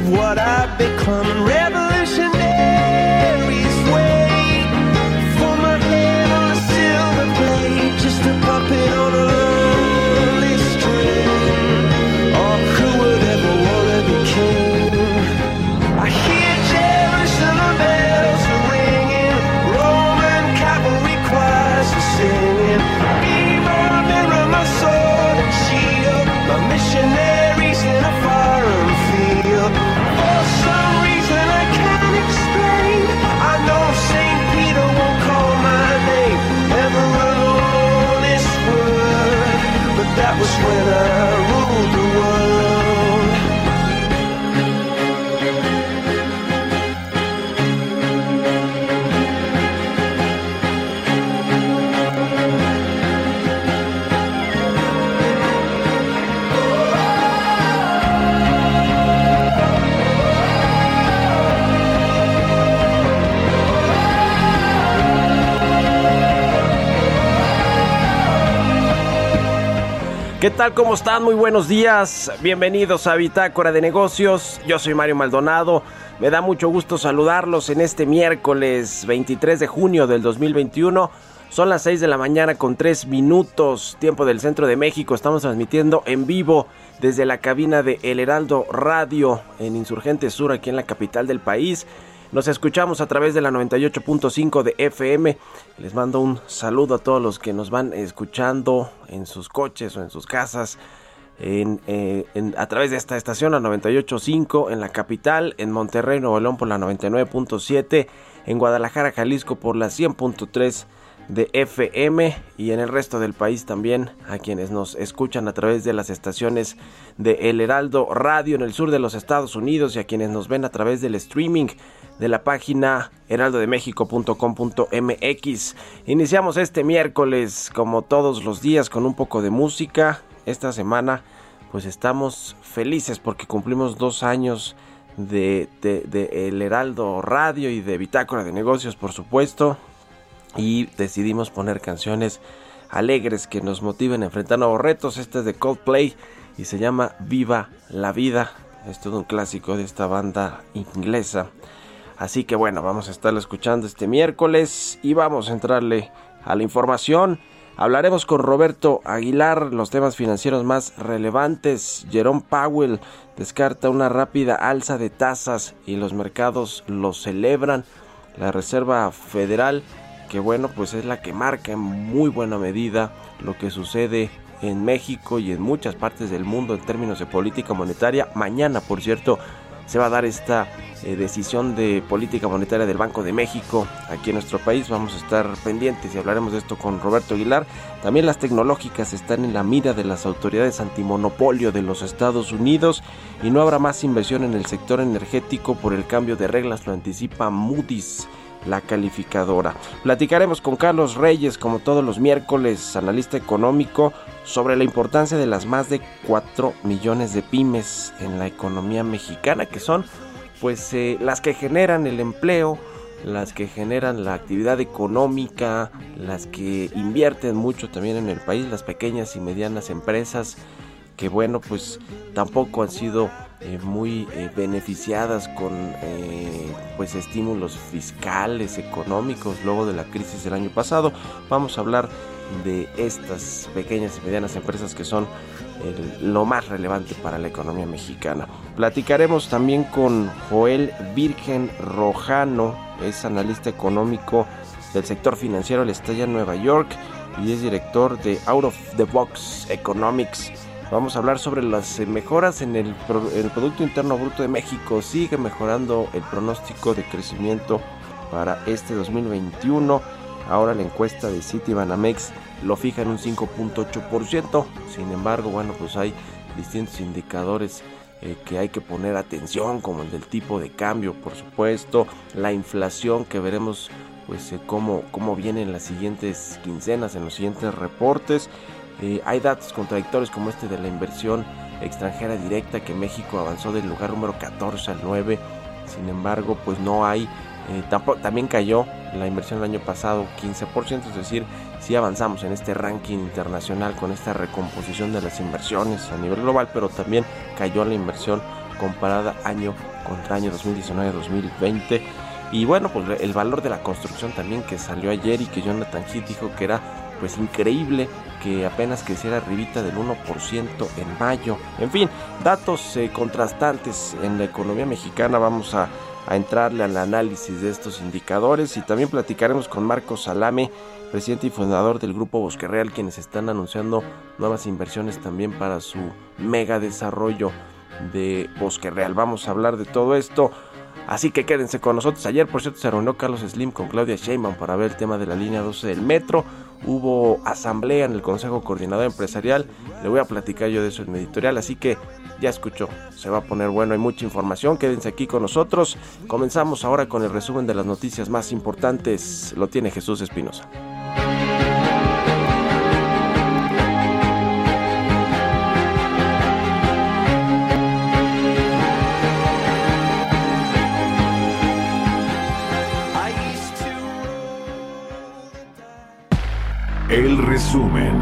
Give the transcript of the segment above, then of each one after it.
what I've become. Revolutionaries wait for my head on a silver plate, just a puppet on a ¿Qué tal? ¿Cómo están? Muy buenos días. Bienvenidos a Bitácora de Negocios. Yo soy Mario Maldonado. Me da mucho gusto saludarlos en este miércoles 23 de junio del 2021. Son las 6 de la mañana con 3 minutos, tiempo del centro de México. Estamos transmitiendo en vivo desde la cabina de El Heraldo Radio en Insurgente Sur, aquí en la capital del país. Nos escuchamos a través de la 98.5 de FM. Les mando un saludo a todos los que nos van escuchando en sus coches o en sus casas. En, eh, a través de esta estación, la 98.5 en la capital, en Monterrey, Nuevo León por la 99.7, en Guadalajara, Jalisco por la 100.3 de FM y en el resto del país también a quienes nos escuchan a través de las estaciones de El Heraldo Radio en el sur de los Estados Unidos y a quienes nos ven a través del streaming de la página heraldodemexico.com.mx. Iniciamos este miércoles como todos los días con un poco de música. Esta semana pues estamos felices porque cumplimos dos años de, de- de El Heraldo Radio y de Bitácora de Negocios por supuesto y decidimos poner canciones alegres que nos motiven a enfrentar nuevos retos. Este es de Coldplay y se llama Viva la Vida. Es todo un clásico de esta banda inglesa. Así que bueno, vamos a estarlo escuchando este miércoles y vamos a entrarle a la información. Hablaremos con Roberto Aguilar los temas financieros más relevantes. Jerome Powell descarta una rápida alza de tasas y los mercados lo celebran. La Reserva Federal, que bueno, pues es la que marca en muy buena medida lo que sucede en México y en muchas partes del mundo en términos de política monetaria. Mañana, por cierto, se va a dar esta eh, decisión de política monetaria del Banco de México aquí en nuestro país. Vamos a estar pendientes y hablaremos de esto con Roberto Aguilar. También las tecnológicas están en la mira de las autoridades antimonopolio de los Estados Unidos y no habrá más inversión en el sector energético por el cambio de reglas, lo anticipa Moody's la calificadora. Platicaremos con Carlos Reyes, como todos los miércoles, analista económico, sobre la importancia de las más de 4 millones de pymes en la economía mexicana, que son pues eh, las que generan el empleo, las que generan la actividad económica, las que invierten mucho también en el país, las pequeñas y medianas empresas que bueno pues tampoco han sido eh, muy eh, beneficiadas con eh, pues estímulos fiscales económicos luego de la crisis del año pasado vamos a hablar de estas pequeñas y medianas empresas que son lo más relevante para la economía mexicana platicaremos también con Joel Virgen Rojano es analista económico del sector financiero, él está en Nueva York y es director de Out of the Box Economics. Vamos a hablar sobre las eh, mejoras en el, el Producto Interno Bruto de México. Sigue mejorando el pronóstico de crecimiento para este 2021. Ahora la encuesta de Citibanamex lo fija en un 5.8%. Sin embargo, bueno, pues hay distintos indicadores eh, que hay que poner atención, como el del tipo de cambio, por supuesto, la inflación que veremos pues eh, cómo, cómo viene en las siguientes quincenas, en los siguientes reportes. Eh, hay datos contradictorios como este de la inversión extranjera directa que México avanzó del lugar número 14 al 9. Sin embargo, pues no hay eh, también cayó la inversión el año pasado 15%, es decir, sí avanzamos en este ranking internacional con esta recomposición de las inversiones a nivel global, pero también cayó la inversión comparada año contra año 2019-2020. Y bueno, pues el valor de la construcción también que salió ayer y que Jonathan Heath dijo que era pues increíble que apenas creciera arribita del 1% en mayo. En fin, datos eh, contrastantes en la economía mexicana. Vamos a a entrarle al análisis de estos indicadores y también platicaremos con Marcos Salame, presidente y fundador del grupo Bosque Real, quienes están anunciando nuevas inversiones también para su mega desarrollo de Bosque Real. Vamos a hablar de todo esto. Así que quédense con nosotros. Ayer, por cierto, se reunió Carlos Slim con Claudia Sheinbaum para ver el tema de la línea 12 del metro. Hubo asamblea en el Consejo Coordinador Empresarial. Le voy a platicar yo de eso en mi editorial. Así que ya escuchó, se va a poner bueno, hay mucha información, quédense aquí con nosotros. Comenzamos ahora con el resumen de las noticias más importantes, lo tiene Jesús Espinosa. El resumen.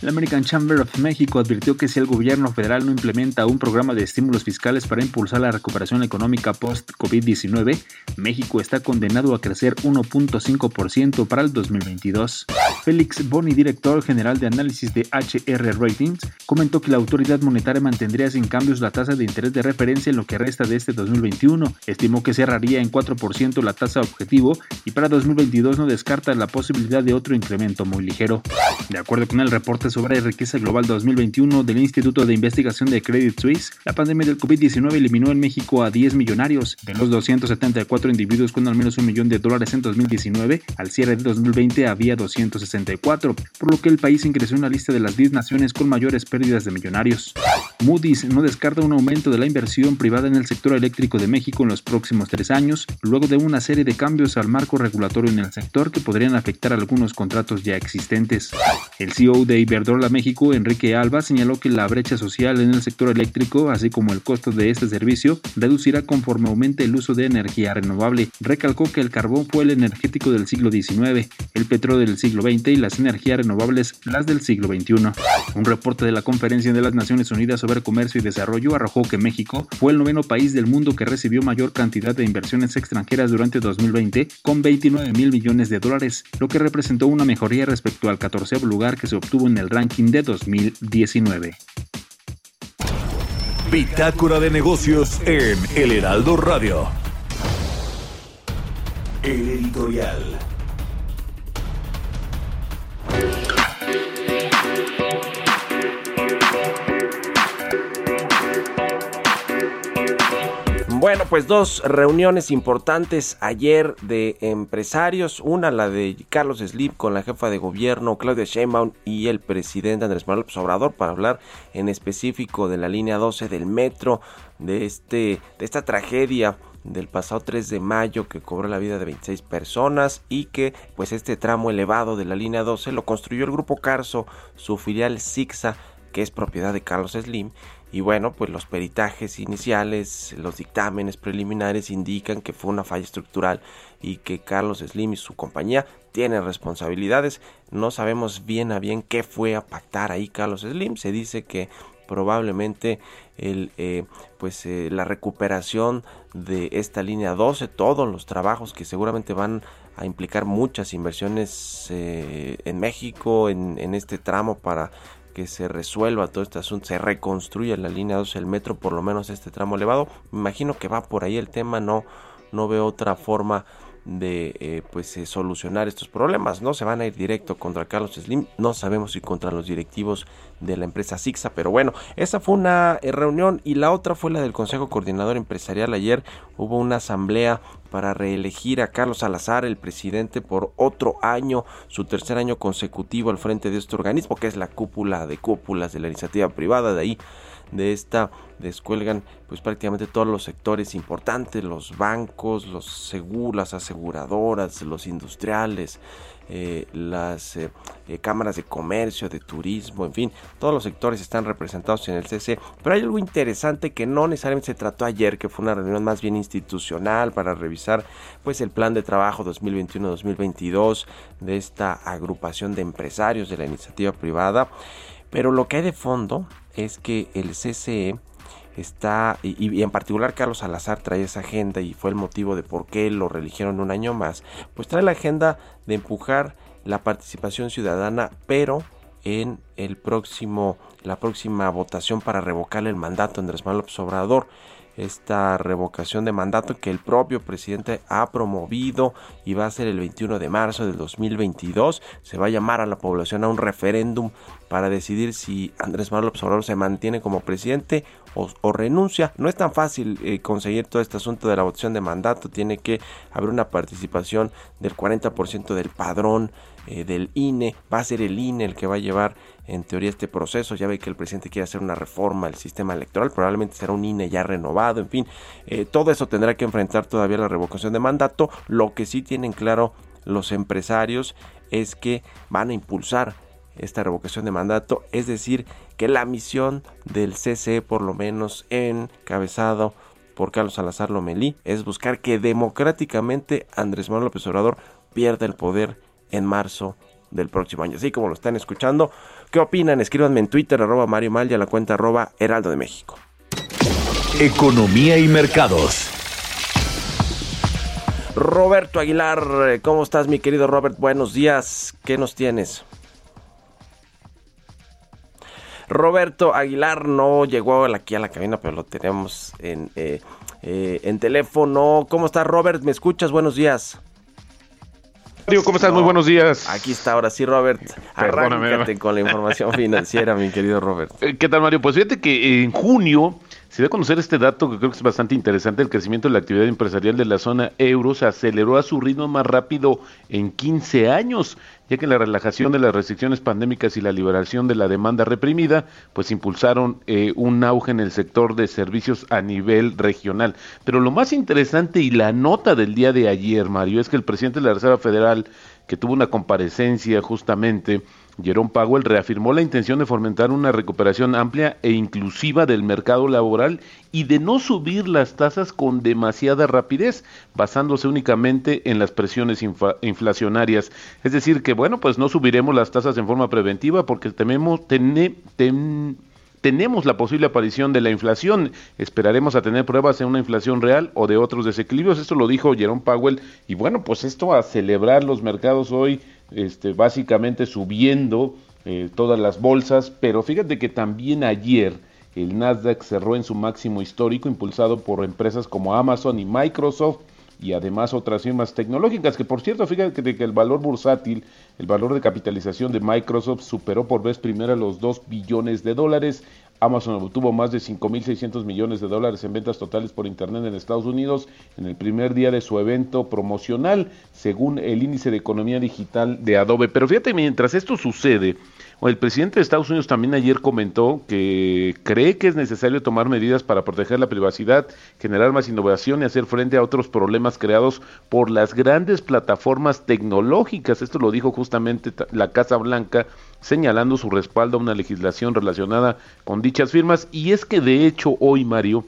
La American Chamber of Mexico advirtió que si el gobierno federal no implementa un programa de estímulos fiscales para impulsar la recuperación económica post-COVID-19, México está condenado a crecer 1.5% para el 2022. Félix Boni, director general de análisis de HR Ratings, comentó que la autoridad monetaria mantendría sin cambios la tasa de interés de referencia en lo que resta de este 2021. Estimó que cerraría en 4% la tasa objetivo y para 2022 no descarta la posibilidad de otro incremento muy ligero. De acuerdo con el reporte sobre riqueza global 2021 del Instituto de Investigación de Credit Suisse, la pandemia del COVID-19 eliminó en México a 10 millonarios. De los 274 individuos con al menos un millón de dólares en 2019, al cierre de 2020 había 264, por lo que el país ingresó en la lista de las 10 naciones con mayores pérdidas de millonarios. Moody's no descarta un aumento de la inversión privada en el sector eléctrico de México en los próximos tres años, luego de una serie de cambios al marco regulatorio en el sector que podrían afectar algunos contratos ya existentes. El CEO de Iberdrola Iberdrola México, Enrique Alba, señaló que la brecha social en el sector eléctrico, así como el costo de este servicio, reducirá conforme aumente el uso de energía renovable. Recalcó que el carbón fue el energético del siglo XIX, el petróleo del siglo XX y las energías renovables las del siglo XXI. Un reporte de la Conferencia de las Naciones Unidas sobre Comercio y Desarrollo arrojó que México fue el noveno país del mundo que recibió mayor cantidad de inversiones extranjeras durante 2020, con 29 mil millones de dólares, lo que representó una mejoría respecto al 14 lugar que se obtuvo en el ranking de 2019. Bitácora de negocios en El Heraldo Radio. El editorial. Bueno, pues dos reuniones importantes ayer de empresarios. Una, la de Carlos Slim con la jefa de gobierno Claudia Sheinbaum y el presidente Andrés Manuel López Obrador para hablar en específico de la línea 12 del metro, de, este, de esta tragedia del pasado 3 de mayo que cobró la vida de 26 personas y que pues este tramo elevado de la línea 12 lo construyó el grupo Carso, su filial Sixa, que es propiedad de Carlos Slim y bueno, pues los peritajes iniciales, los dictámenes preliminares indican que fue una falla estructural y que Carlos Slim y su compañía tienen responsabilidades. No sabemos bien a bien qué fue a pactar ahí Carlos Slim. Se dice que probablemente el, eh, pues, eh, la recuperación de esta línea 12, todos los trabajos que seguramente van a implicar muchas inversiones eh, en México, en, en este tramo para que se resuelva todo este asunto, se reconstruya la línea 2 el metro, por lo menos este tramo elevado. Me imagino que va por ahí el tema, no, no ve otra forma de eh, pues eh, solucionar estos problemas. No se van a ir directo contra Carlos Slim, no sabemos si contra los directivos de la empresa Sixa, pero bueno, esa fue una eh, reunión y la otra fue la del Consejo Coordinador Empresarial. Ayer hubo una asamblea para reelegir a Carlos Salazar, el presidente, por otro año, su tercer año consecutivo al frente de este organismo, que es la cúpula de cúpulas de la iniciativa privada. De ahí de esta descuelgan pues prácticamente todos los sectores importantes, los bancos, los seguros, las aseguradoras, los industriales, eh, las eh, eh, cámaras de comercio, de turismo, en fin, todos los sectores están representados en el CC. Pero hay algo interesante que no necesariamente se trató ayer, que fue una reunión más bien institucional para revisar pues el plan de trabajo 2021-2022 de esta agrupación de empresarios de la iniciativa privada. Pero lo que hay de fondo es que el CCE está, y, en particular Carlos Salazar trae esa agenda y fue el motivo de por qué lo religieron un año más, pues trae la agenda de empujar la participación ciudadana, pero en el próximo, la próxima votación para revocar el mandato Andrés Manuel López Obrador esta revocación de mandato que el propio presidente ha promovido y va a ser el 21 de marzo del 2022. Se va a llamar a la población a un referéndum para decidir si Andrés Manuel López Obrador se mantiene como presidente o, renuncia. No es tan fácil eh, conseguir todo este asunto de la votación de mandato. Tiene que haber una participación del 40% del padrón eh, del INE. Va a ser el INE el que va a llevar en teoría este proceso. Ya ve que el presidente quiere hacer una reforma al sistema electoral. Probablemente será un INE ya renovado. En fin, eh, todo eso tendrá que enfrentar todavía la revocación de mandato. Lo que sí tienen claro los empresarios es que van a impulsar esta revocación de mandato, es decir, que la misión del CCE, por lo menos encabezado por Carlos Salazar Lomelí, es buscar que democráticamente Andrés Manuel López Obrador pierda el poder en marzo del próximo año. Así como lo están escuchando, ¿qué opinan? Escríbanme en Twitter, arroba Mario Mal y a la cuenta arroba Heraldo de México. Economía y mercados. Roberto Aguilar, ¿cómo estás mi querido Robert? Buenos días, ¿qué nos tienes? Roberto Aguilar no llegó aquí a la cabina, pero lo tenemos en, eh, eh, en teléfono. ¿Cómo estás, Robert? ¿Me escuchas? Buenos días. ¿cómo estás? Muy buenos días. Aquí está, ahora sí, Robert. Arráncate con la información financiera, mi querido Robert. Eh, ¿Qué tal, Mario? Pues fíjate que en junio se dio a conocer este dato que creo que es bastante interesante. El crecimiento de la actividad empresarial de la zona euro se aceleró a su ritmo más rápido en 15 años ya que la relajación de las restricciones pandémicas y la liberación de la demanda reprimida, pues impulsaron eh, un auge en el sector de servicios a nivel regional. Pero lo más interesante y la nota del día de ayer, Mario, es que el presidente de la Reserva Federal, que tuvo una comparecencia justamente, Jerome Powell reafirmó la intención de fomentar una recuperación amplia e inclusiva del mercado laboral y de no subir las tasas con demasiada rapidez, basándose únicamente en las presiones inflacionarias. Es decir, que bueno, pues no subiremos las tasas en forma preventiva porque tememos, tenemos la posible aparición de la inflación. Esperaremos a tener pruebas de una inflación real o de otros desequilibrios. Esto lo dijo Jerome Powell. Y bueno, pues esto a celebrar los mercados hoy este, básicamente subiendo eh, todas las bolsas, pero fíjate que también ayer el Nasdaq cerró en su máximo histórico, impulsado por empresas como Amazon y Microsoft y además otras firmas tecnológicas, que por cierto, fíjate que el valor bursátil, el valor de capitalización de Microsoft superó por vez primera los 2 billones de dólares, Amazon obtuvo más de 5.600 millones de dólares en ventas totales por Internet en Estados Unidos en el primer día de su evento promocional, según el índice de economía digital de Adobe. Pero fíjate, mientras esto sucede, el presidente de Estados Unidos también ayer comentó que cree que es necesario tomar medidas para proteger la privacidad, generar más innovación y hacer frente a otros problemas creados por las grandes plataformas tecnológicas. Esto lo dijo justamente la Casa Blanca señalando su respaldo a una legislación relacionada con dichas firmas. Y es que de hecho hoy, Mario,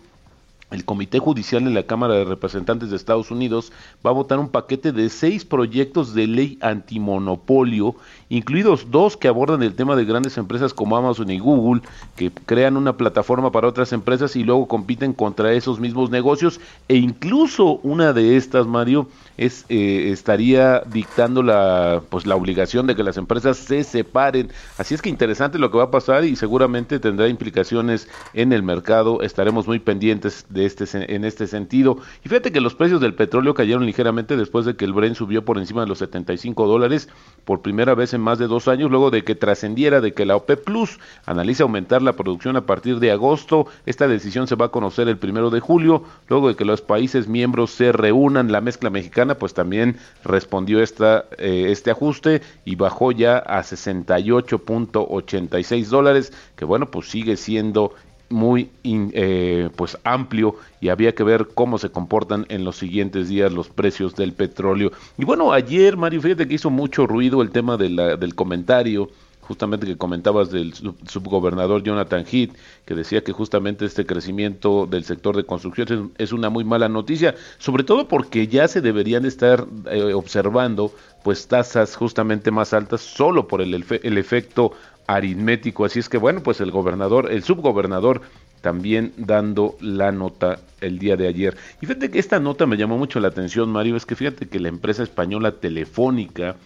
el Comité Judicial de la Cámara de Representantes de Estados Unidos va a votar un paquete de seis proyectos de ley antimonopolio, incluidos dos que abordan el tema de grandes empresas como Amazon y Google, que crean una plataforma para otras empresas y luego compiten contra esos mismos negocios, e incluso una de estas, Mario, es, eh, estaría dictando la, pues, la obligación de que las empresas se separen. Así es que interesante lo que va a pasar y seguramente tendrá implicaciones en el mercado. Estaremos muy pendientes de este, en este sentido. Y fíjate que los precios del petróleo cayeron ligeramente después de que el Brent subió por encima de los 75 dólares por primera vez en más de dos años, luego de que trascendiera de que la OPEP Plus analiza aumentar la producción a partir de agosto. Esta decisión se va a conocer el primero de julio, luego de que los países miembros se reúnan. La mezcla mexicana, pues también respondió esta, eh, este ajuste y bajó ya a 68.86 dólares, que bueno, pues sigue siendo muy eh, pues amplio y había que ver cómo se comportan en los siguientes días los precios del petróleo. Y bueno, ayer Mario, fíjate que hizo mucho ruido el tema de del comentario justamente que comentabas del subgobernador Jonathan Heath, que decía que justamente este crecimiento del sector de construcción es, una muy mala noticia, sobre todo porque ya se deberían estar eh, observando pues tasas justamente más altas solo por el, el efecto aritmético. Así es que bueno, pues el gobernador, el subgobernador también dando la nota el día de ayer. Y fíjate que esta nota me llamó mucho la atención, Mario, es que fíjate que la empresa española Telefónica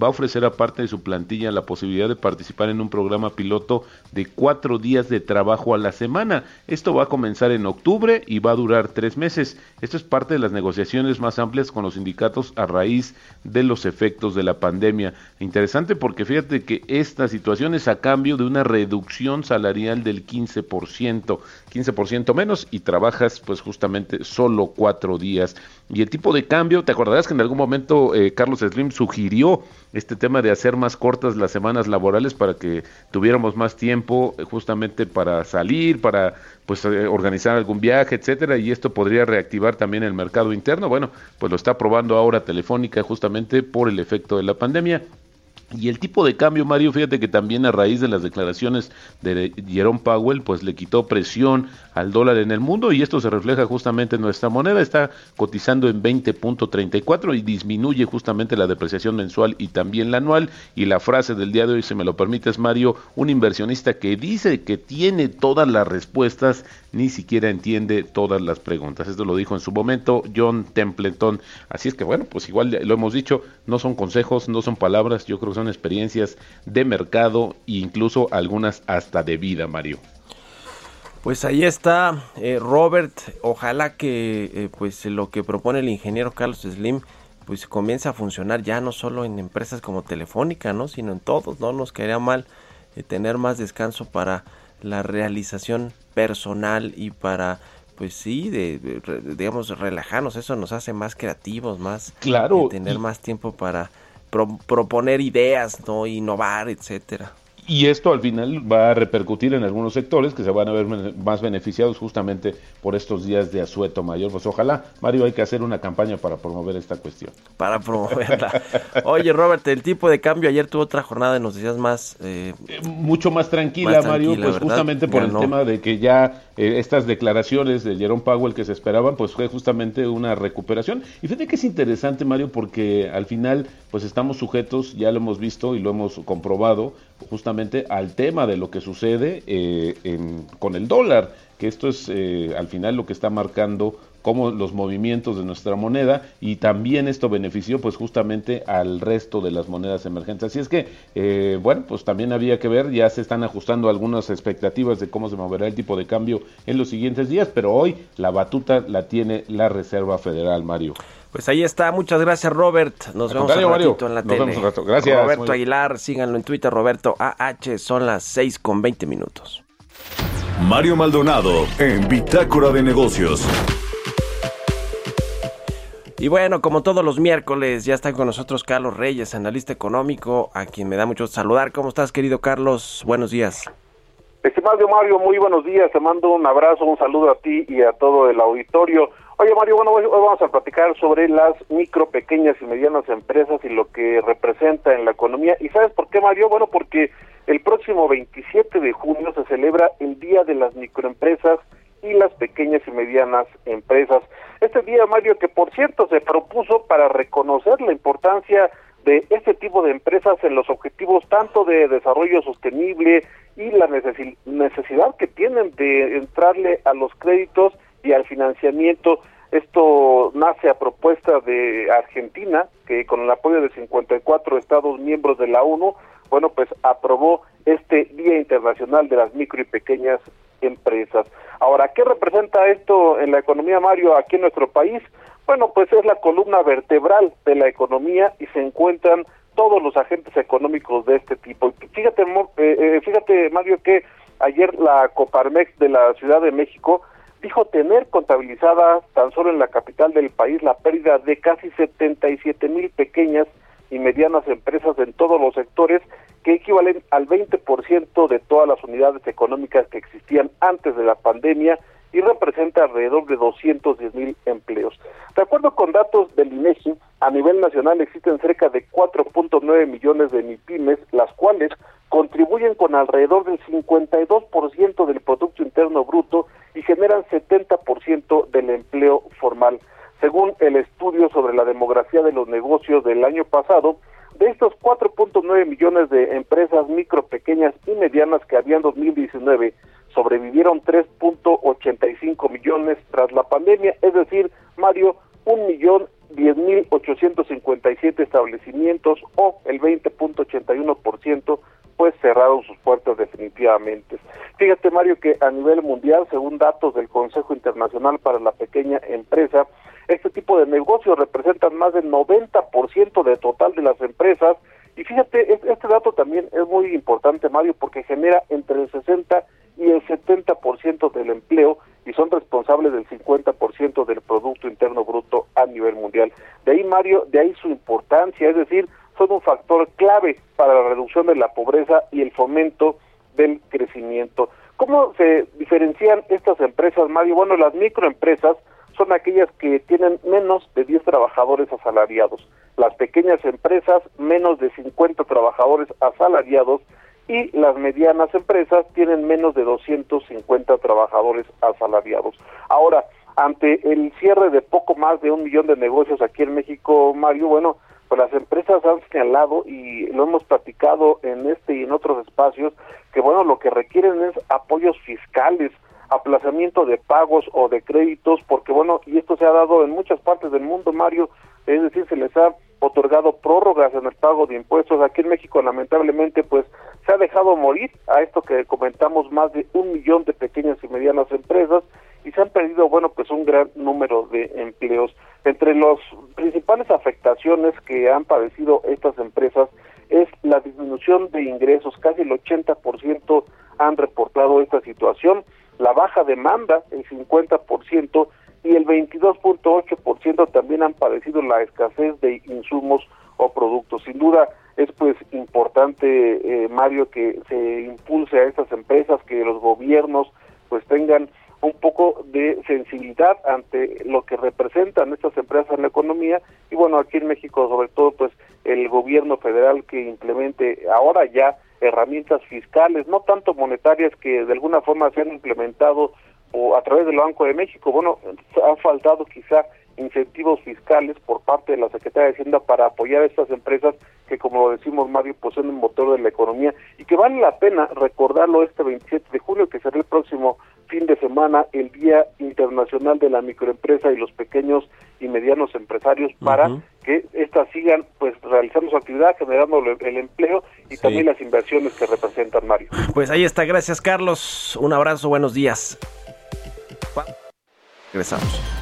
va a ofrecer aparte de su plantilla la posibilidad de participar en un programa piloto de cuatro días de trabajo a la semana. Esto va a comenzar en octubre y va a durar tres meses. Esto es parte de las negociaciones más amplias con los sindicatos a raíz de los efectos de la pandemia. Interesante porque fíjate que esta situación es a cambio de una reducción salarial del 15%, 15% menos y trabajas pues justamente solo cuatro días. Y el tipo de cambio, te acordarás que en algún momento eh, Carlos Slim sugirió este tema de hacer más cortas las semanas laborales para que tuviéramos más tiempo eh, justamente para salir, para pues eh, organizar algún viaje, etcétera, y esto podría reactivar también el mercado interno. Bueno, pues lo está probando ahora Telefónica justamente por el efecto de la pandemia. Y el tipo de cambio, Mario, fíjate que también a raíz de las declaraciones de Jerome Powell, pues le quitó presión al dólar en el mundo y esto se refleja justamente en nuestra moneda, está cotizando en 20.34 y disminuye justamente la depreciación mensual y también la anual. Y la frase del día de hoy, si me lo permites, Mario, un inversionista que dice que tiene todas las respuestas, ni siquiera entiende todas las preguntas. Esto lo dijo en su momento John Templeton. Así es que bueno, pues igual lo hemos dicho, no son consejos, no son palabras, yo creo que son experiencias de mercado e incluso algunas hasta de vida, Mario. Pues ahí está, eh, Robert. Ojalá que eh, pues lo que propone el ingeniero Carlos Slim pues comience a funcionar ya no solo en empresas como Telefónica, ¿no? sino en todos. No nos quedaría mal eh, tener más descanso para la realización personal y para pues sí, de, digamos relajarnos. Eso nos hace más creativos, más claro, tener más tiempo para proponer ideas, no innovar, etcétera. Y esto al final va a repercutir en algunos sectores que se van a ver más beneficiados justamente por estos días de asueto mayor. Pues ojalá, Mario, hay que hacer una campaña para promover esta cuestión. Para promoverla. Oye, Robert, el tipo de cambio ayer tuvo otra jornada, nos decías más... Eh, eh, mucho más tranquila, Mario, pues justamente por el tema de que ya eh, estas declaraciones de Jerome Powell que se esperaban, pues fue justamente una recuperación. Y fíjate que es interesante, Mario, porque al final, pues estamos sujetos, ya lo hemos visto y lo hemos comprobado, justamente al tema de lo que sucede eh, con el dólar, que esto es eh, al final lo que está marcando como los movimientos de nuestra moneda y también esto benefició pues justamente al resto de las monedas emergentes. Así es que, eh, bueno, pues también había que ver, ya se están ajustando algunas expectativas de cómo se moverá el tipo de cambio en los siguientes días, pero hoy la batuta la tiene la Reserva Federal, Mario. Pues ahí está, muchas gracias Robert. Nos vemos un ratito en la Nos Vemos un rato. Gracias. Roberto Aguilar, síganlo en Twitter, Roberto AH, son las 6 con 20 minutos. Mario Maldonado en Bitácora de Negocios. Y bueno, como todos los miércoles, ya está con nosotros Carlos Reyes, analista económico, a quien me da mucho saludar. ¿Cómo estás, querido Carlos? Buenos días. Estimado Mario, muy buenos días. Te mando un abrazo, un saludo a ti y a todo el auditorio. Oye, Mario, bueno, hoy, vamos a platicar sobre las micro, pequeñas y medianas empresas y lo que representa en la economía. ¿Y sabes por qué, Mario? Bueno, porque el próximo 27 de junio se celebra el Día de las Microempresas y las Pequeñas y Medianas Empresas. Este día, Mario, que por cierto se propuso para reconocer la importancia de este tipo de empresas en los objetivos tanto de desarrollo sostenible y la necesidad que tienen de entrarle a los créditos y al financiamiento. Esto nace a propuesta de Argentina, que con el apoyo de 54 estados miembros de la ONU, bueno, pues aprobó este Día Internacional de las Micro y Pequeñas Empresas. Ahora, ¿qué representa esto en la economía, Mario, aquí en nuestro país? Bueno, pues es la columna vertebral de la economía y se encuentran todos los agentes económicos de este tipo. Fíjate, eh, eh, fíjate Mario, que ayer la Coparmex de la Ciudad de México dijo tener contabilizada tan solo en la capital del país la pérdida de casi 77 mil pequeñas y medianas empresas en todos los sectores que equivalen al 20% de todas las unidades económicas que existían antes de la pandemia y representa alrededor de 210 mil empleos. De acuerdo con datos del INEGI, a nivel nacional existen cerca de 4.9 millones de MIPIMES, las cuales contribuyen con alrededor del 52% del Producto Interno Bruto y generan 70% del empleo formal. Según el estudio sobre la demografía de los negocios del año pasado, de estos 4.9 millones de empresas micro, pequeñas y medianas que había en 2019, sobrevivieron 3.85 millones tras la pandemia, es decir, Mario, un millón diez mil ochocientos cincuenta y siete establecimientos o el 20.81% pues cerraron sus puertas definitivamente. Fíjate Mario que a nivel mundial, según datos del Consejo Internacional para la Pequeña Empresa, este tipo de negocios representan más del 90% del total de las empresas y fíjate, este dato también es muy importante Mario porque genera entre el 60 y el 70% del empleo y son responsables del 50% del Producto Interno Bruto a nivel mundial. De ahí, Mario, de ahí su importancia, es decir, son un factor clave para la reducción de la pobreza y el fomento del crecimiento. ¿Cómo se diferencian estas empresas, Mario? Bueno, las microempresas son aquellas que tienen menos de 10 trabajadores asalariados, las pequeñas empresas menos de 50 trabajadores asalariados y las medianas empresas tienen menos de 250 trabajadores asalariados. Ahora, ante el cierre de poco más de un millón de negocios aquí en México, Mario, bueno, las empresas han señalado y lo hemos platicado en este y en otros espacios que bueno, lo que requieren es apoyos fiscales, aplazamiento de pagos o de créditos, porque bueno, y esto se ha dado en muchas partes del mundo, Mario, es decir, se les ha otorgado prórrogas en el pago de impuestos. Aquí en México, lamentablemente, pues se ha dejado morir a esto que comentamos más de un millón de pequeñas y medianas empresas y se han perdido, bueno, pues un gran número de empleos. Entre las principales afectaciones que han padecido estas empresas es la disminución de ingresos, casi el 80% han reportado esta situación, la baja demanda, el 50%, y el 22.8% también han padecido la escasez de insumos o productos. Sin duda es pues importante, eh, Mario, que se impulse a estas empresas, que los gobiernos pues tengan un poco de sensibilidad ante lo que representan estas empresas en la economía y bueno, aquí en México sobre todo pues el gobierno federal que implemente ahora ya herramientas fiscales, no tanto monetarias que de alguna forma se han implementado o a través del Banco de México. Bueno, han faltado quizá incentivos fiscales por parte de la Secretaría de Hacienda para apoyar a estas empresas que, como lo decimos, Mario, pues son el motor de la economía y que vale la pena recordarlo este 27 de julio, que será el próximo fin de semana, el Día Internacional de la Microempresa y los Pequeños y Medianos Empresarios, para que éstas sigan pues realizando su actividad, generando el empleo y también las inversiones que representan, Mario. Pues ahí está, gracias Carlos, un abrazo, buenos días. Regresamos.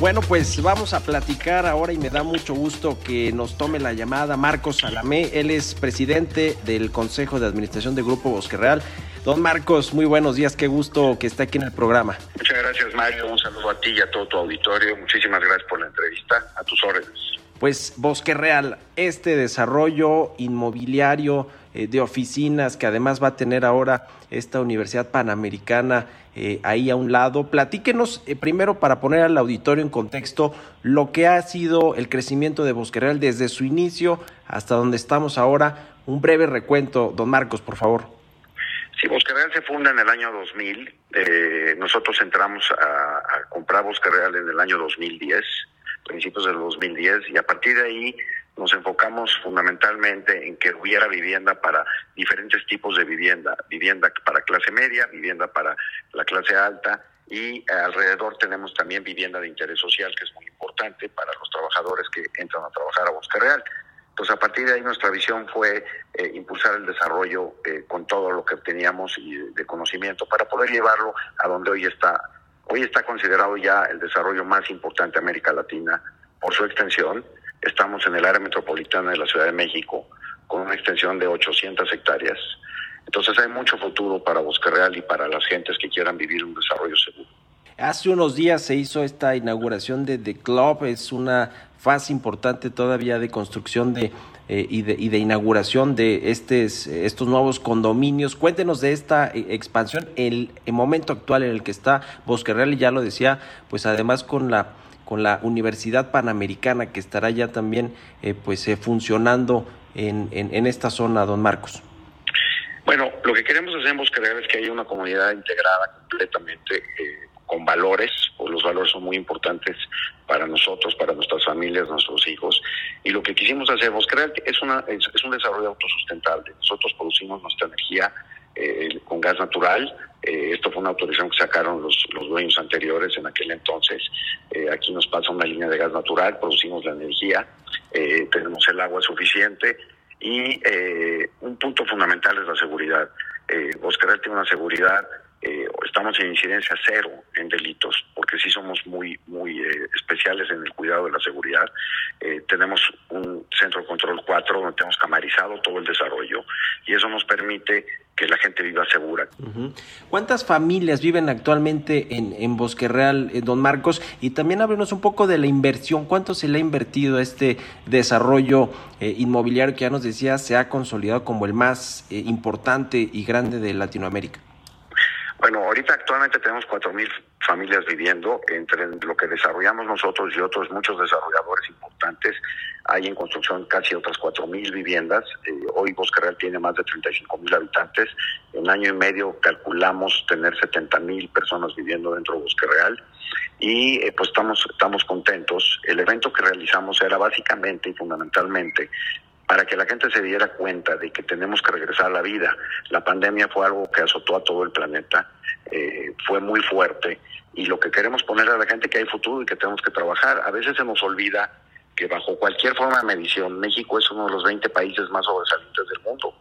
Bueno, pues vamos a platicar ahora y me da mucho gusto que nos tome la llamada Marcos Salamé. Él es presidente del Consejo de Administración de Grupo Bosque Real. Don Marcos, muy buenos días, qué gusto que esté aquí en el programa. Muchas gracias Mario, un saludo a ti y a todo tu auditorio. Muchísimas gracias por la entrevista, a tus órdenes. Pues Bosque Real, este desarrollo inmobiliario de oficinas que además va a tener ahora esta Universidad Panamericana eh, ahí a un lado. Platíquenos eh, primero para poner al auditorio en contexto lo que ha sido el crecimiento de Bosque Real desde su inicio hasta donde estamos ahora. Un breve recuento, don Marcos, por favor. Sí, Bosque Real se funda en el año 2000. nosotros entramos a, a comprar Bosque Real en el año 2010 principios del 2010 y a partir de ahí nos enfocamos fundamentalmente en que hubiera vivienda para diferentes tipos de vivienda, vivienda para clase media, vivienda para la clase alta y alrededor tenemos también vivienda de interés social, que es muy importante para los trabajadores que entran a trabajar a Bosque Real. Entonces, a partir de ahí nuestra visión fue eh, impulsar el desarrollo eh, con todo lo que teníamos y de conocimiento para poder llevarlo a donde hoy está. Hoy está considerado ya el desarrollo más importante de América Latina por su extensión. Estamos en el área metropolitana de la Ciudad de México con una extensión de 800 hectáreas. Entonces hay mucho futuro para Bosque Real y para las gentes que quieran vivir un desarrollo seguro. Hace unos días se hizo esta inauguración de The Club, es una fase importante todavía de construcción de, eh, y, de, y de inauguración de estos nuevos condominios. Cuéntenos de esta eh, expansión, el, el momento actual en el que está Bosque Real, y ya lo decía, pues además con la con la Universidad Panamericana que estará ya también eh, pues eh, funcionando en, en, esta zona, don Marcos. Bueno, lo que queremos hacer en Real es que haya una comunidad integrada completamente eh, con valores, o los valores son muy importantes para nosotros, para nuestras familias, nuestros hijos. Y lo que quisimos hacer en Bosque Real es, una, es, es un desarrollo autosustentable. Nosotros producimos nuestra energía eh, con gas natural. Eh, esto fue una autorización que sacaron los, los dueños anteriores en aquel entonces. Eh, aquí nos pasa una línea de gas natural, producimos la energía, eh, tenemos el agua suficiente y eh, un punto fundamental es la seguridad. Eh, tiene una seguridad, eh, estamos en incidencia cero en delitos, porque sí somos muy, muy eh, especiales en el cuidado de la seguridad. Tenemos un centro de control 4 donde tenemos camarizado todo el desarrollo y eso nos permite que la gente viva segura. ¿Cuántas familias viven actualmente en, en Bosque Real, eh, don Marcos? Y también háblenos un poco de la inversión. ¿Cuánto se le ha invertido a este desarrollo eh, inmobiliario que ya nos decía se ha consolidado como el más eh, importante y grande de Latinoamérica? Bueno, ahorita actualmente tenemos 4.000 familias viviendo, entre lo que desarrollamos nosotros y otros muchos desarrolladores importantes. Hay en construcción casi otras 4.000 viviendas. Eh, hoy Bosque Real tiene más de 35.000 habitantes. En año y medio calculamos tener 70.000 personas viviendo dentro de Bosque Real. Y eh, pues estamos, estamos contentos. El evento que realizamos era básicamente y fundamentalmente para que la gente se diera cuenta de que tenemos que regresar a la vida. La pandemia fue algo que azotó a todo el planeta, eh, fue muy fuerte y lo que queremos poner a la gente que hay futuro y que tenemos que trabajar. A veces se nos olvida que bajo cualquier forma de medición, México es uno de los 20 países más sobresalientes del mundo.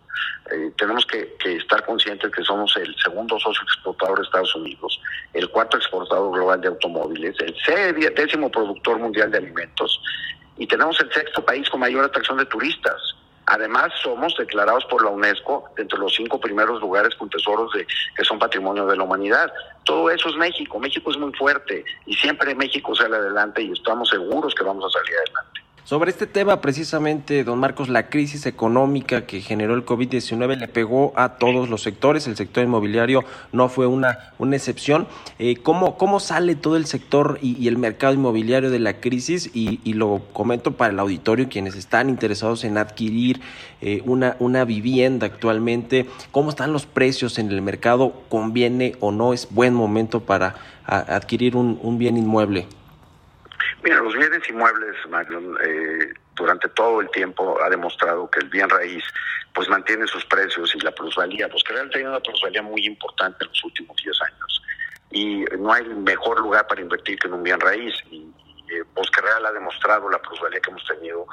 Eh, tenemos que, que, estar conscientes que somos el segundo socio exportador de Estados Unidos, el cuarto exportador global de automóviles, el décimo productor mundial de alimentos y tenemos el sexto país con mayor atracción de turistas. Además, somos declarados por la UNESCO entre los cinco primeros lugares con tesoros de, que son patrimonio de la humanidad. Todo eso es México. México es muy fuerte y siempre México sale adelante y estamos seguros que vamos a salir adelante. Sobre este tema, precisamente, don Marcos, la crisis económica que generó el COVID-19 le pegó a todos los sectores. El sector inmobiliario no fue una, una excepción. Eh, ¿cómo, ¿Cómo sale todo el sector y, el mercado inmobiliario de la crisis? Y, y, lo comento para el auditorio, quienes están interesados en adquirir eh, una, una vivienda actualmente. ¿Cómo están los precios en el mercado? ¿Conviene o no? ¿Es buen momento para adquirir un, un bien inmueble? Mira, los bienes inmuebles, Marion, eh, durante todo el tiempo ha demostrado que el bien raíz pues mantiene sus precios y la plusvalía. Pues Real ha tenido una plusvalía muy importante en los últimos 10 años. Y no hay mejor lugar para invertir que en un bien raíz. Y, eh, Real ha demostrado la plusvalía que hemos tenido,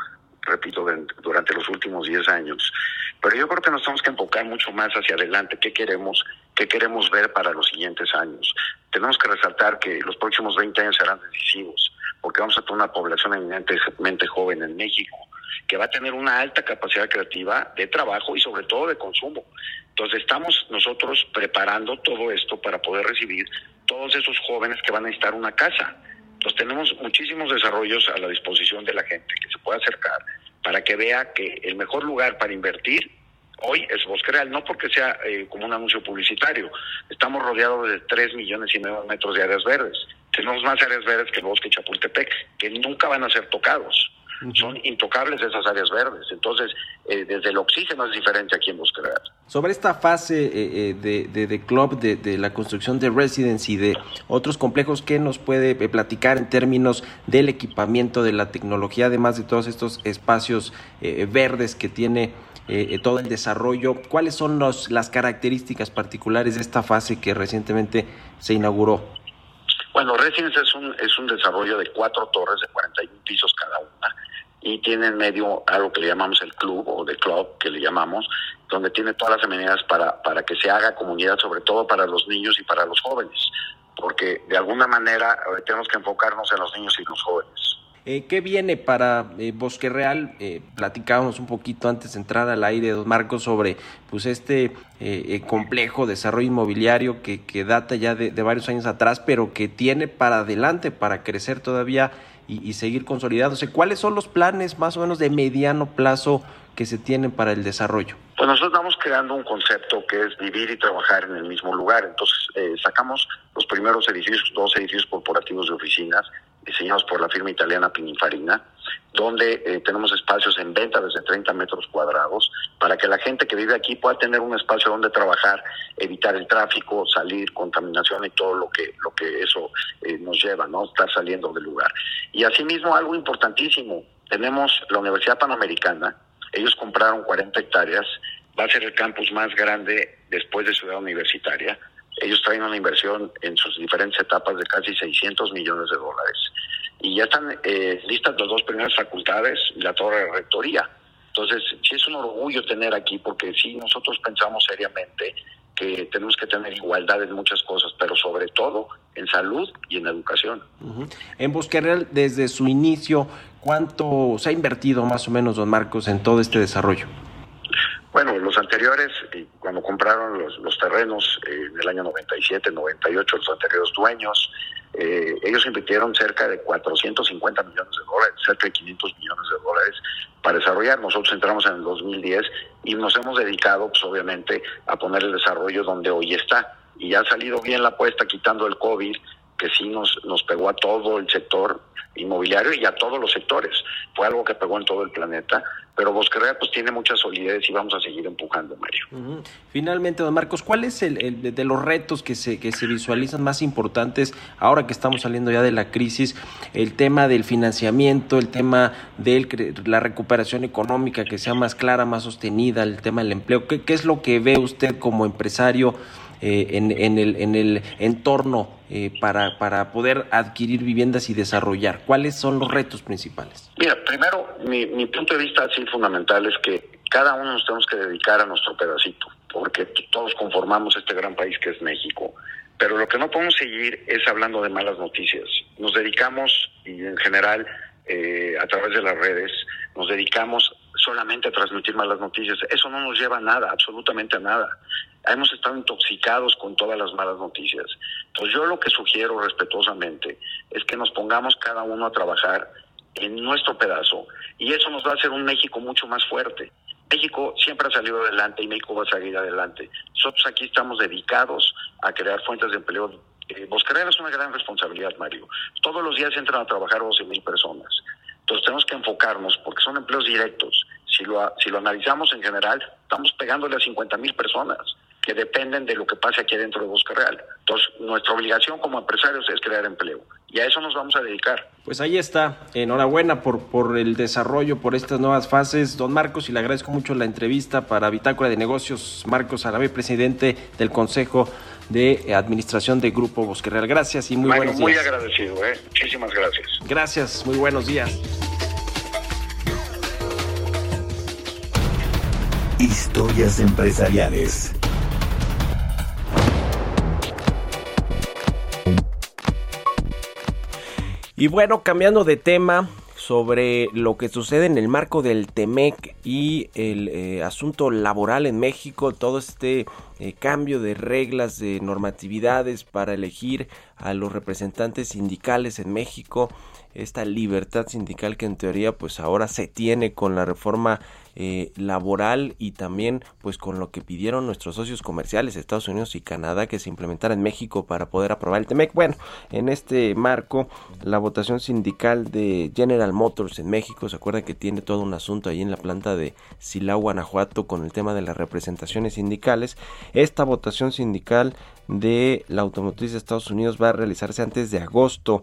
repito, durante los últimos 10 años. Pero yo creo que nos tenemos que enfocar mucho más hacia adelante. ¿Qué queremos? ¿Qué queremos ver para los siguientes años? Tenemos que resaltar que los próximos 20 años serán decisivos porque vamos a tener una población eminentemente joven en México, que va a tener una alta capacidad creativa de trabajo y sobre todo de consumo. Entonces estamos nosotros preparando todo esto para poder recibir todos esos jóvenes que van a necesitar una casa. Entonces tenemos muchísimos desarrollos a la disposición de la gente que se pueda acercar para que vea que el mejor lugar para invertir hoy es Bosque Real, no porque sea eh, como un anuncio publicitario. Estamos rodeados de 3 millones y medio metros de áreas verdes tenemos más áreas verdes que el bosque Chapultepec, que nunca van a ser tocados. Son intocables esas áreas verdes. Entonces, eh, desde el oxígeno es diferente aquí en Bosque Real. Sobre esta fase eh, eh, de, de, de club, de, de, la construcción de Residence y de otros complejos, ¿qué nos puede eh, platicar en términos del equipamiento, de la tecnología, además de todos estos espacios eh, verdes que tiene eh, todo el desarrollo? ¿Cuáles son los, las características particulares de esta fase que recientemente se inauguró? Bueno, Residence es un, es un desarrollo de cuatro torres de 41 pisos cada una y tiene en medio algo que le llamamos el club o de club que le llamamos, donde tiene todas las amenidades para, para que se haga comunidad, sobre todo para los niños y para los jóvenes, porque de alguna manera eh, tenemos que enfocarnos en los niños y los jóvenes. Eh, ¿Qué viene para eh, Bosque Real? Eh, platicábamos un poquito antes de entrar al aire, don Marcos, sobre pues este eh, complejo desarrollo inmobiliario que, que data ya de, varios años atrás, pero que tiene para adelante, para crecer todavía y, y seguir consolidándose. ¿Cuáles son los planes más o menos de mediano plazo que se tienen para el desarrollo? Pues nosotros estamos creando un concepto que es vivir y trabajar en el mismo lugar. Entonces eh, sacamos los primeros edificios, dos edificios corporativos de oficinas diseñados por la firma italiana Pininfarina, donde eh, tenemos espacios en venta desde 30 metros cuadrados para que la gente que vive aquí pueda tener un espacio donde trabajar, evitar el tráfico, salir, contaminación y todo lo que lo que eso eh, nos lleva, no estar saliendo del lugar. Y asimismo algo importantísimo, tenemos la Universidad Panamericana, ellos compraron 40 hectáreas, va a ser el campus más grande después de Ciudad Universitaria. Ellos traen una inversión en sus diferentes etapas de casi 600 millones de dólares. Y ya están eh, listas las dos primeras facultades y la torre de rectoría. Entonces, sí es un orgullo tener aquí, porque sí nosotros pensamos seriamente que tenemos que tener igualdad en muchas cosas, pero sobre todo en salud y en educación. Uh -huh. En Bosque Real, desde su inicio, ¿cuánto se ha invertido más o menos, don Marcos, en todo este desarrollo? Bueno, los anteriores, cuando compraron los, los terrenos eh, en el año 97, 98, los anteriores dueños, eh, ellos invirtieron cerca de 450 millones de dólares, cerca de 500 millones de dólares para desarrollar. Nosotros entramos en el 2010 y nos hemos dedicado, pues obviamente, a poner el desarrollo donde hoy está. Y ha salido bien la apuesta quitando el COVID, que sí nos, nos pegó a todo el sector inmobiliario y a todos los sectores. Fue algo que pegó en todo el planeta, pero Bosque Real pues tiene mucha solidez y vamos a seguir empujando, Mario. Finalmente, don Marcos, ¿cuál es el, el, de los retos que se, que se visualizan más importantes ahora que estamos saliendo ya de la crisis? El tema del financiamiento, el tema de la recuperación económica que sea más clara, más sostenida, el tema del empleo. ¿Qué, qué es lo que ve usted como empresario? Eh, en, en, el, en el entorno eh, para, para poder adquirir viviendas y desarrollar? ¿Cuáles son los retos principales? Mira, primero, mi, punto de vista así fundamental es que cada uno nos tenemos que dedicar a nuestro pedacito, porque todos conformamos este gran país que es México. Pero lo que no podemos seguir es hablando de malas noticias. Nos dedicamos, y en general, eh, a través de las redes, nos dedicamos solamente a transmitir malas noticias. Eso no nos lleva a nada, absolutamente a nada. Hemos estado intoxicados con todas las malas noticias. Entonces yo lo que sugiero respetuosamente es que nos pongamos cada uno a trabajar en nuestro pedazo y eso nos va a hacer un México mucho más fuerte. México siempre ha salido adelante y México va a salir adelante. Nosotros aquí estamos dedicados a crear fuentes de empleo. Eh, es una gran responsabilidad, Mario. Todos los días entran a trabajar 12 mil personas. Entonces tenemos que enfocarnos porque son empleos directos. Si lo, si lo analizamos en general, estamos pegándole a 50 mil personas que dependen de lo que pase aquí dentro de Bosque Real. Entonces, nuestra obligación como empresarios es crear empleo y a eso nos vamos a dedicar. Pues ahí está. Enhorabuena por, por el desarrollo, por estas nuevas fases. Don Marcos, y le agradezco mucho la entrevista para Bitácora de Negocios. Marcos Arabe, presidente del Consejo de Administración de Grupo Bosque Real. Gracias y muy Mario, buenos días. Muy agradecido, ¿eh? muchísimas gracias. Gracias, muy buenos días. Historias empresariales. Y bueno, cambiando de tema sobre lo que sucede en el marco del TEMEC y el eh, asunto laboral en México, todo este eh, cambio de reglas, de normatividades para elegir a los representantes sindicales en México. Esta libertad sindical que en teoría pues ahora se tiene con la reforma eh, laboral y también pues con lo que pidieron nuestros socios comerciales Estados Unidos y Canadá que se implementara en México para poder aprobar el TEMEC. Bueno, en este marco la votación sindical de General Motors en México, se acuerda que tiene todo un asunto ahí en la planta de Silao, Guanajuato con el tema de las representaciones sindicales. Esta votación sindical de la automotriz de Estados Unidos va a realizarse antes de agosto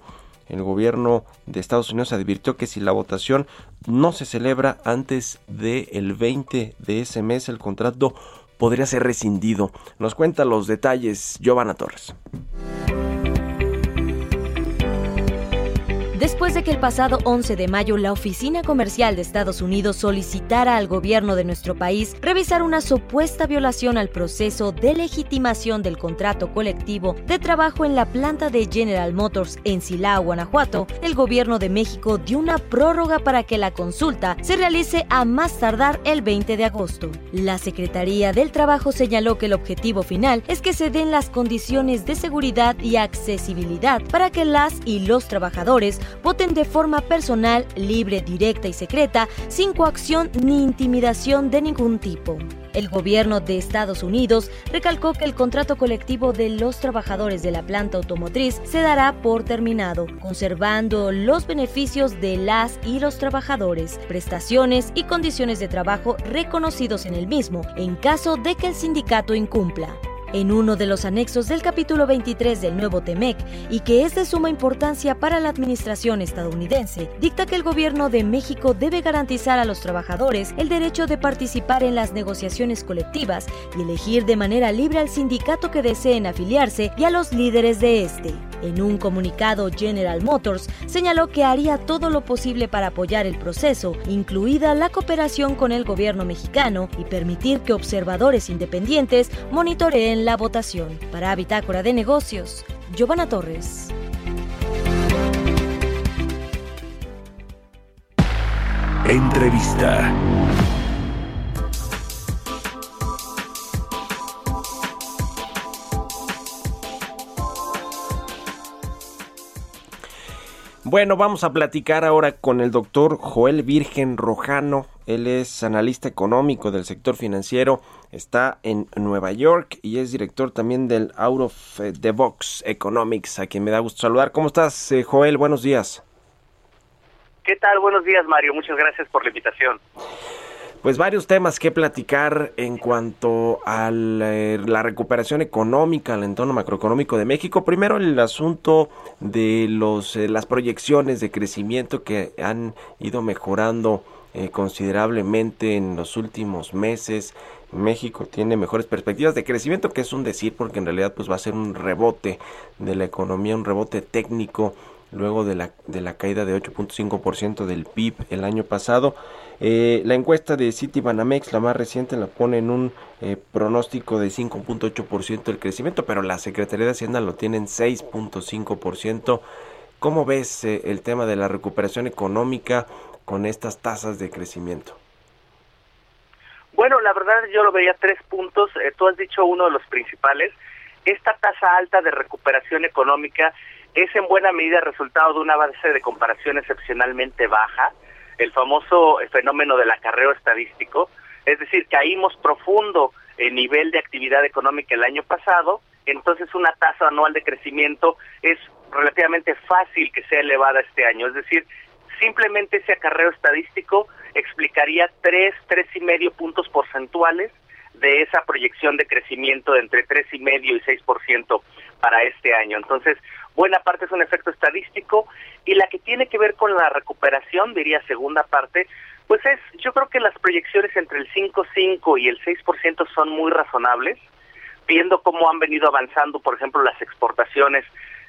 el gobierno de Estados Unidos advirtió que si la votación no se celebra antes del 20 de ese mes, el contrato podría ser rescindido. Nos cuenta los detalles Giovanna Torres. Después de que el pasado 11 de mayo la Oficina Comercial de Estados Unidos solicitara al gobierno de nuestro país revisar una supuesta violación al proceso de legitimación del contrato colectivo de trabajo en la planta de General Motors en Silao, Guanajuato, el gobierno de México dio una prórroga para que la consulta se realice a más tardar el 20 de agosto. La Secretaría del Trabajo señaló que el objetivo final es que se den las condiciones de seguridad y accesibilidad para que las y los trabajadores voten de forma personal, libre, directa y secreta, sin coacción ni intimidación de ningún tipo. El gobierno de Estados Unidos recalcó que el contrato colectivo de los trabajadores de la planta automotriz se dará por terminado, conservando los beneficios de las y los trabajadores, prestaciones y condiciones de trabajo reconocidos en el mismo, en caso de que el sindicato incumpla en uno de los anexos del capítulo 23 del nuevo TEMEC y que es de suma importancia para la administración estadounidense, dicta que el gobierno de México debe garantizar a los trabajadores el derecho de participar en las negociaciones colectivas y elegir de manera libre al sindicato que deseen afiliarse y a los líderes de este. En un comunicado, General Motors señaló que haría todo lo posible para apoyar el proceso, incluida la cooperación con el gobierno mexicano y permitir que observadores independientes monitoreen la votación. Para Bitácora de Negocios, Giovanna Torres. Entrevista. Bueno, vamos a platicar ahora con el doctor Joel Virgen Rojano. Él es analista económico del sector financiero, está en Nueva York y es director también del Out of eh, the Box Economics, a quien me da gusto saludar. ¿Cómo estás, eh, Joel? Buenos días. ¿Qué tal? Buenos días, Mario. Muchas gracias por la invitación. Pues varios temas que platicar en cuanto a la recuperación económica, al entorno macroeconómico de México. Primero el asunto de los eh, las proyecciones de crecimiento que han ido mejorando eh, considerablemente en los últimos meses. México tiene mejores perspectivas de crecimiento, que es un decir, porque en realidad pues va a ser un rebote de la economía, un rebote técnico luego de la, de la caída de 8.5% del PIB el año pasado. Eh, la encuesta de Citibanamex, la más reciente, la pone en un eh, pronóstico de 5.8% del crecimiento, pero la Secretaría de Hacienda lo tiene en 6.5%. ¿Cómo ves eh, el tema de la recuperación económica con estas tasas de crecimiento? Bueno, la verdad yo lo veía tres puntos. tú has dicho uno de los principales. Esta tasa alta de recuperación económica es en buena medida resultado de una base de comparación excepcionalmente baja el famoso fenómeno del acarreo estadístico, es decir, caímos profundo en nivel de actividad económica el año pasado, entonces una tasa anual de crecimiento es relativamente fácil que sea elevada este año, es decir, simplemente ese acarreo estadístico explicaría tres, tres y medio puntos porcentuales de esa proyección de crecimiento de entre tres y medio y seis por ciento para este año. Entonces, buena parte es un efecto estadístico y la que tiene que ver con la recuperación, diría segunda parte, pues es, yo creo que las proyecciones entre el 5.5 y el 6% son muy razonables, viendo cómo han venido avanzando, por ejemplo, las exportaciones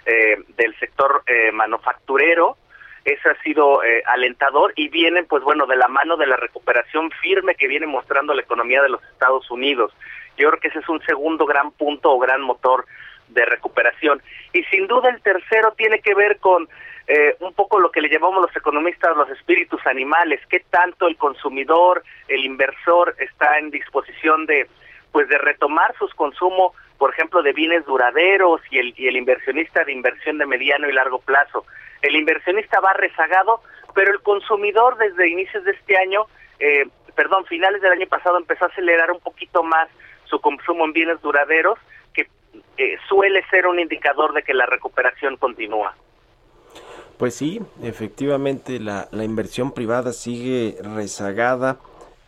eh, del sector eh, manufacturero, eso ha sido eh, alentador y vienen, pues bueno, de la mano de la recuperación firme que viene mostrando la economía de los Estados Unidos. Yo creo que ese es un segundo gran punto o gran motor de recuperación. Y sin duda el tercero tiene que ver con eh, un poco lo que le llamamos los economistas los espíritus animales, qué tanto el consumidor, el inversor está en disposición de pues de retomar sus consumos, por ejemplo, de bienes duraderos y el, y el inversionista de inversión de mediano y largo plazo. el inversionista va rezagado, pero el consumidor desde inicios de este año, eh, perdón, finales del año pasado empezó a acelerar un poquito más su consumo en bienes duraderos, eh, suele ser un indicador de que la recuperación continúa. Pues sí, efectivamente la, inversión privada sigue rezagada,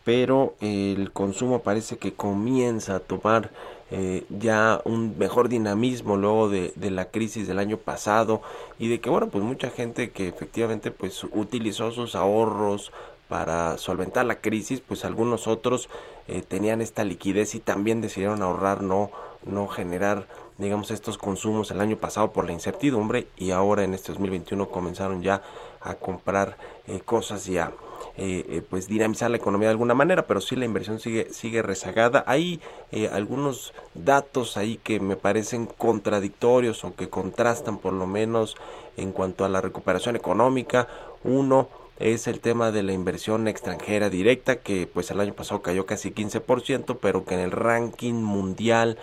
pero el consumo parece que comienza a tomar eh, ya un mejor dinamismo luego de, de, la crisis del año pasado y de que bueno pues mucha gente que efectivamente pues utilizó sus ahorros para solventar la crisis pues algunos otros eh, tenían esta liquidez y también decidieron ahorrar no no generar digamos estos consumos el año pasado por la incertidumbre y ahora en este 2021 comenzaron ya a comprar eh, cosas ya eh, eh, pues dinamizar la economía de alguna manera, pero sí la inversión sigue, sigue rezagada. Hay eh, algunos datos ahí que me parecen contradictorios o que contrastan por lo menos en cuanto a la recuperación económica. Uno es el tema de la inversión extranjera directa, que pues el año pasado cayó casi 15%, pero que en el ranking mundial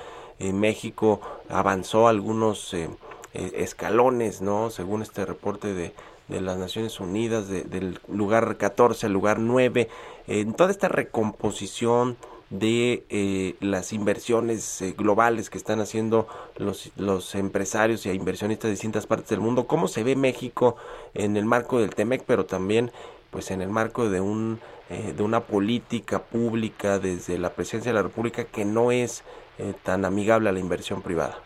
México avanzó algunos escalones, ¿no? Según este reporte de de las Naciones Unidas, del lugar 14 al lugar 9, en toda esta recomposición de eh, las inversiones eh, globales que están haciendo los, los empresarios y inversionistas de distintas partes del mundo, cómo se ve México en el marco del TEMEC, pero también pues en el marco de un eh, de una política pública desde la presidencia de la República que no es tan amigable a la inversión privada.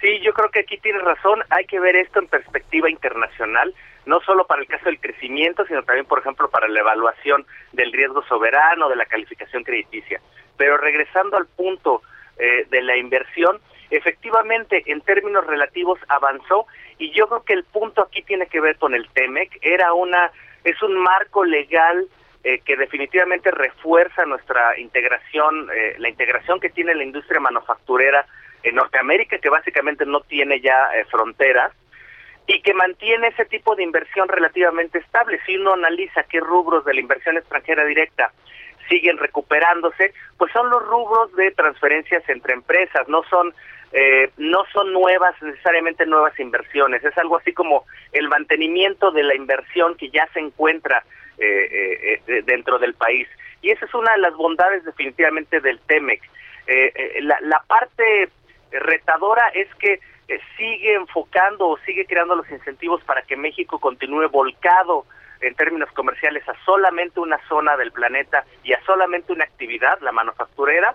Sí, yo creo que aquí tienes razón. Hay que ver esto en perspectiva internacional, no solo para el caso del crecimiento, sino también, por ejemplo, para la evaluación del riesgo soberano, de la calificación crediticia. Pero regresando al punto eh, de la inversión, efectivamente, en términos relativos avanzó y yo creo que el punto aquí tiene que ver con el TEMEC. Era una, es un marco legal eh, que definitivamente refuerza nuestra integración, eh, la integración que tiene la industria manufacturera en Norteamérica, que básicamente no tiene ya eh, fronteras, y que mantiene ese tipo de inversión relativamente estable. Si uno analiza qué rubros de la inversión extranjera directa siguen recuperándose, pues son los rubros de transferencias entre empresas, no son eh, no son nuevas necesariamente nuevas inversiones, es algo así como el mantenimiento de la inversión que ya se encuentra eh, eh, dentro del país. Y esa es una de las bondades definitivamente del TEMEC. la, la parte retadora es que eh, sigue enfocando o sigue creando los incentivos para que México continúe volcado en términos comerciales a solamente una zona del planeta y a solamente una actividad, la manufacturera,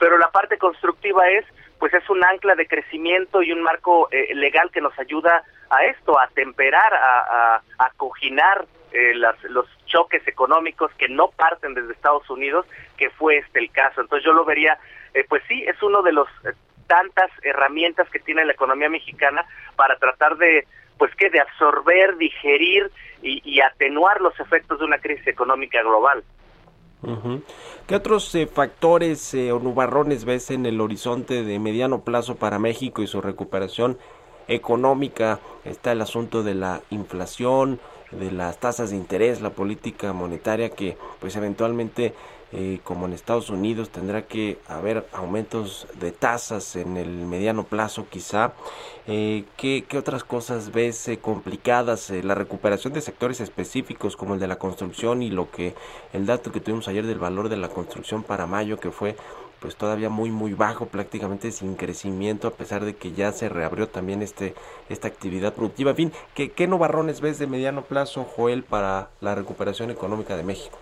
pero la parte constructiva es pues es un ancla de crecimiento y un marco eh, legal que nos ayuda a esto, a temperar, a, a, coginar eh, las, los choques económicos que no parten desde Estados Unidos, que fue este el caso. Entonces yo lo vería, pues sí, es uno de los tantas herramientas que tiene la economía mexicana para tratar de, pues que de absorber, digerir y, atenuar los efectos de una crisis económica global. ¿Qué otros eh, factores eh, o nubarrones ves en el horizonte de mediano plazo para México y su recuperación económica? Está el asunto de la inflación, de las tasas de interés, la política monetaria que pues eventualmente eh, como en Estados Unidos tendrá que haber aumentos de tasas en el mediano plazo quizá. Eh, ¿qué, otras cosas ves eh, complicadas? la recuperación de sectores específicos como el de la construcción y lo que el dato que tuvimos ayer del valor de la construcción para mayo que fue pues todavía muy muy bajo, prácticamente sin crecimiento, a pesar de que ya se reabrió también este esta actividad productiva. En fin, ¿qué, qué novarrones ves de mediano plazo, Joel, para la recuperación económica de México?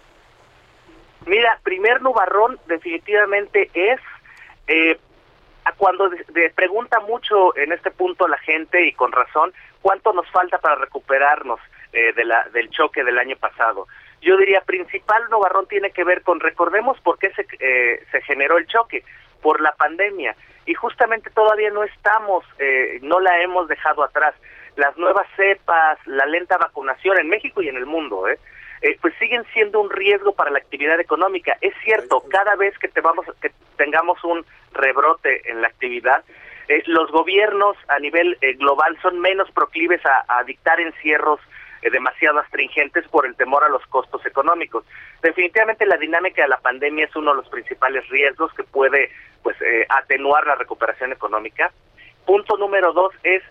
Mira, primer nubarrón definitivamente es eh, cuando pregunta mucho en este punto la gente y con razón cuánto nos falta para recuperarnos eh, de la, del choque del año pasado. Yo diría principal nubarrón tiene que ver con recordemos por qué se, eh, se generó el choque por la pandemia y justamente todavía no estamos, eh, no la hemos dejado atrás. Las nuevas cepas, la lenta vacunación en México y en el mundo, ¿eh? Eh, pues siguen siendo un riesgo para la actividad económica. Es cierto, cada vez que, que tengamos un rebrote en la actividad, eh, los gobiernos a nivel eh, global son menos proclives a, dictar encierros demasiado astringentes por el temor a los costos económicos. Definitivamente la dinámica de la pandemia es uno de los principales riesgos que puede pues atenuar la recuperación económica. Punto número dos es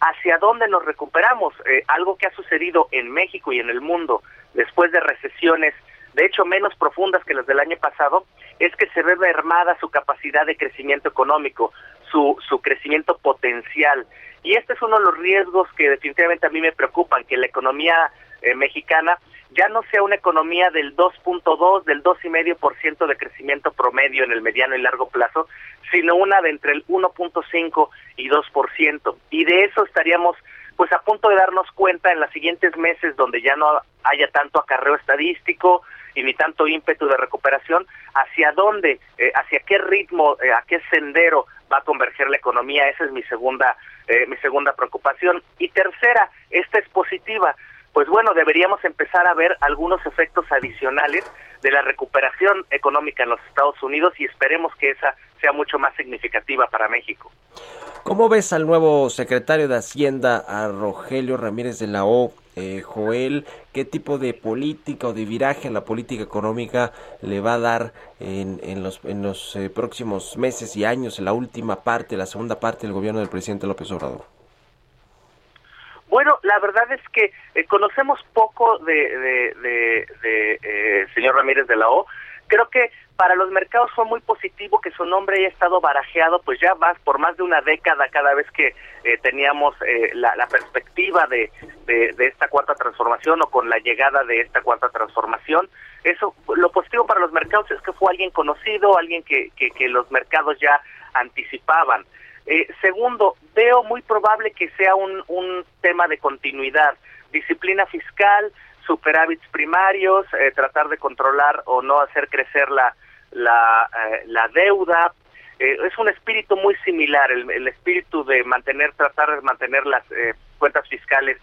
hacia dónde nos recuperamos. Eh, algo que ha sucedido en México y en el mundo después de recesiones, de hecho menos profundas que las del año pasado, es que se ve mermada su capacidad de crecimiento económico, su, su crecimiento potencial. Y este es uno de los riesgos que definitivamente a mí me preocupan, que la economía eh, mexicana ya no sea una economía del 2.2, del 2,5% de crecimiento promedio en el mediano y largo plazo, sino una de entre el 1.5 y 2%. Y de eso estaríamos pues a punto de darnos cuenta en los siguientes meses donde ya no haya tanto acarreo estadístico y ni tanto ímpetu de recuperación, hacia dónde, eh, hacia qué ritmo, eh, a qué sendero va a converger la economía, esa es mi segunda, eh, mi segunda preocupación. Y tercera, esta es positiva, pues bueno, deberíamos empezar a ver algunos efectos adicionales de la recuperación económica en los Estados Unidos y esperemos que esa sea mucho más significativa para México. ¿Cómo ves al nuevo secretario de Hacienda, a Rogelio Ramírez de la O? Eh, Joel, ¿qué tipo de política o de viraje en la política económica le va a dar en, en los, en los eh, próximos meses y años, en la última parte, la segunda parte del gobierno del presidente López Obrador? Bueno, la verdad es que eh, conocemos poco de, de, de, de eh, señor Ramírez de la O. Creo que para los mercados fue muy positivo que su nombre haya estado barajeado, pues ya más por más de una década cada vez que eh, teníamos eh, la, la, perspectiva de, de, esta cuarta transformación o con la llegada de esta cuarta transformación. Eso, lo positivo para los mercados es que fue alguien conocido, alguien que, que, que los mercados ya anticipaban. Eh, segundo, veo muy probable que sea un, un tema de continuidad, disciplina fiscal, superávits primarios, eh, tratar de controlar o no hacer crecer la, la, eh, la deuda. Eh, es un espíritu muy similar, el, el, espíritu de mantener, tratar de mantener las eh, cuentas fiscales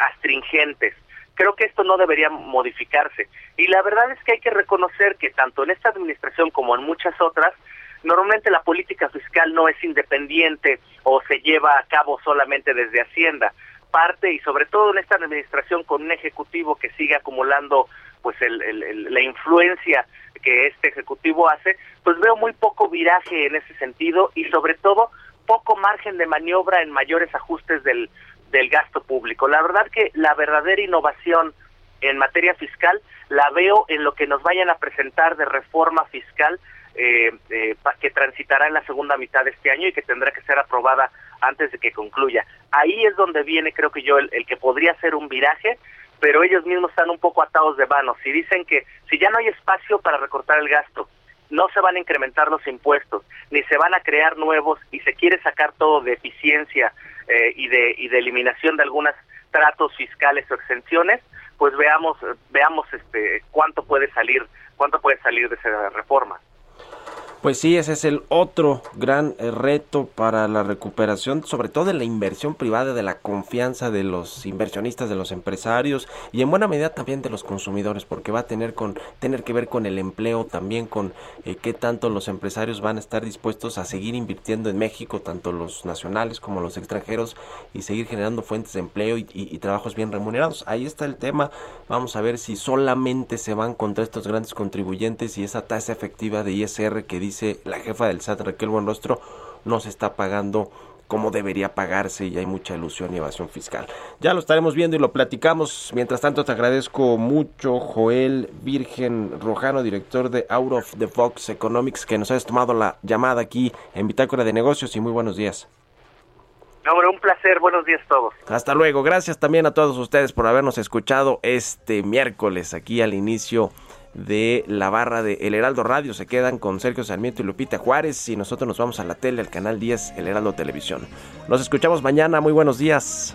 astringentes. Creo que esto no debería modificarse. Y la verdad es que hay que reconocer que tanto en esta administración como en muchas otras, normalmente la política fiscal no es independiente o se lleva a cabo solamente desde Hacienda parte y sobre todo en esta administración con un ejecutivo que sigue acumulando pues el, el, la influencia que este ejecutivo hace, pues veo muy poco viraje en ese sentido y sobre todo poco margen de maniobra en mayores ajustes del, del gasto público. La verdad que la verdadera innovación en materia fiscal la veo en lo que nos vayan a presentar de reforma fiscal eh, eh, que transitará en la segunda mitad de este año y que tendrá que ser aprobada antes de que concluya. Ahí es donde viene, creo que yo, el, que podría ser un viraje, pero ellos mismos están un poco atados de manos. Si dicen que si ya no hay espacio para recortar el gasto, no se van a incrementar los impuestos, ni se van a crear nuevos y se quiere sacar todo de eficiencia eh, y, de, y de eliminación de algunos tratos fiscales o exenciones, pues veamos veamos este cuánto puede salir cuánto puede salir de esa reforma. Pues sí, ese es el otro gran eh, reto para la recuperación, sobre todo de la inversión privada, de la confianza de los inversionistas, de los empresarios y en buena medida también de los consumidores, porque va a tener con tener que ver con el empleo, también con eh, qué tanto los empresarios van a estar dispuestos a seguir invirtiendo en México, tanto los nacionales como los extranjeros, y seguir generando fuentes de empleo y, y, y trabajos bien remunerados. Ahí está el tema. Vamos a ver si solamente se van contra estos grandes contribuyentes y esa tasa efectiva de ISR que dice dice la jefa del SAT, Raquel Buenrostro, no se está pagando como debería pagarse y hay mucha ilusión y evasión fiscal. Ya lo estaremos viendo y lo platicamos. Mientras tanto, te agradezco mucho, Joel Virgen Rojano, director de Out of the Fox Economics, que nos hayas tomado la llamada aquí en Bitácora de Negocios y muy buenos días. Ahora, un placer, buenos días a todos. Hasta luego, gracias también a todos ustedes por habernos escuchado este miércoles aquí al inicio de la barra de El Heraldo Radio. Se quedan con Sergio Sarmiento y Lupita Juárez y nosotros nos vamos a la tele, al canal 10, El Heraldo Televisión. Nos escuchamos mañana, muy buenos días.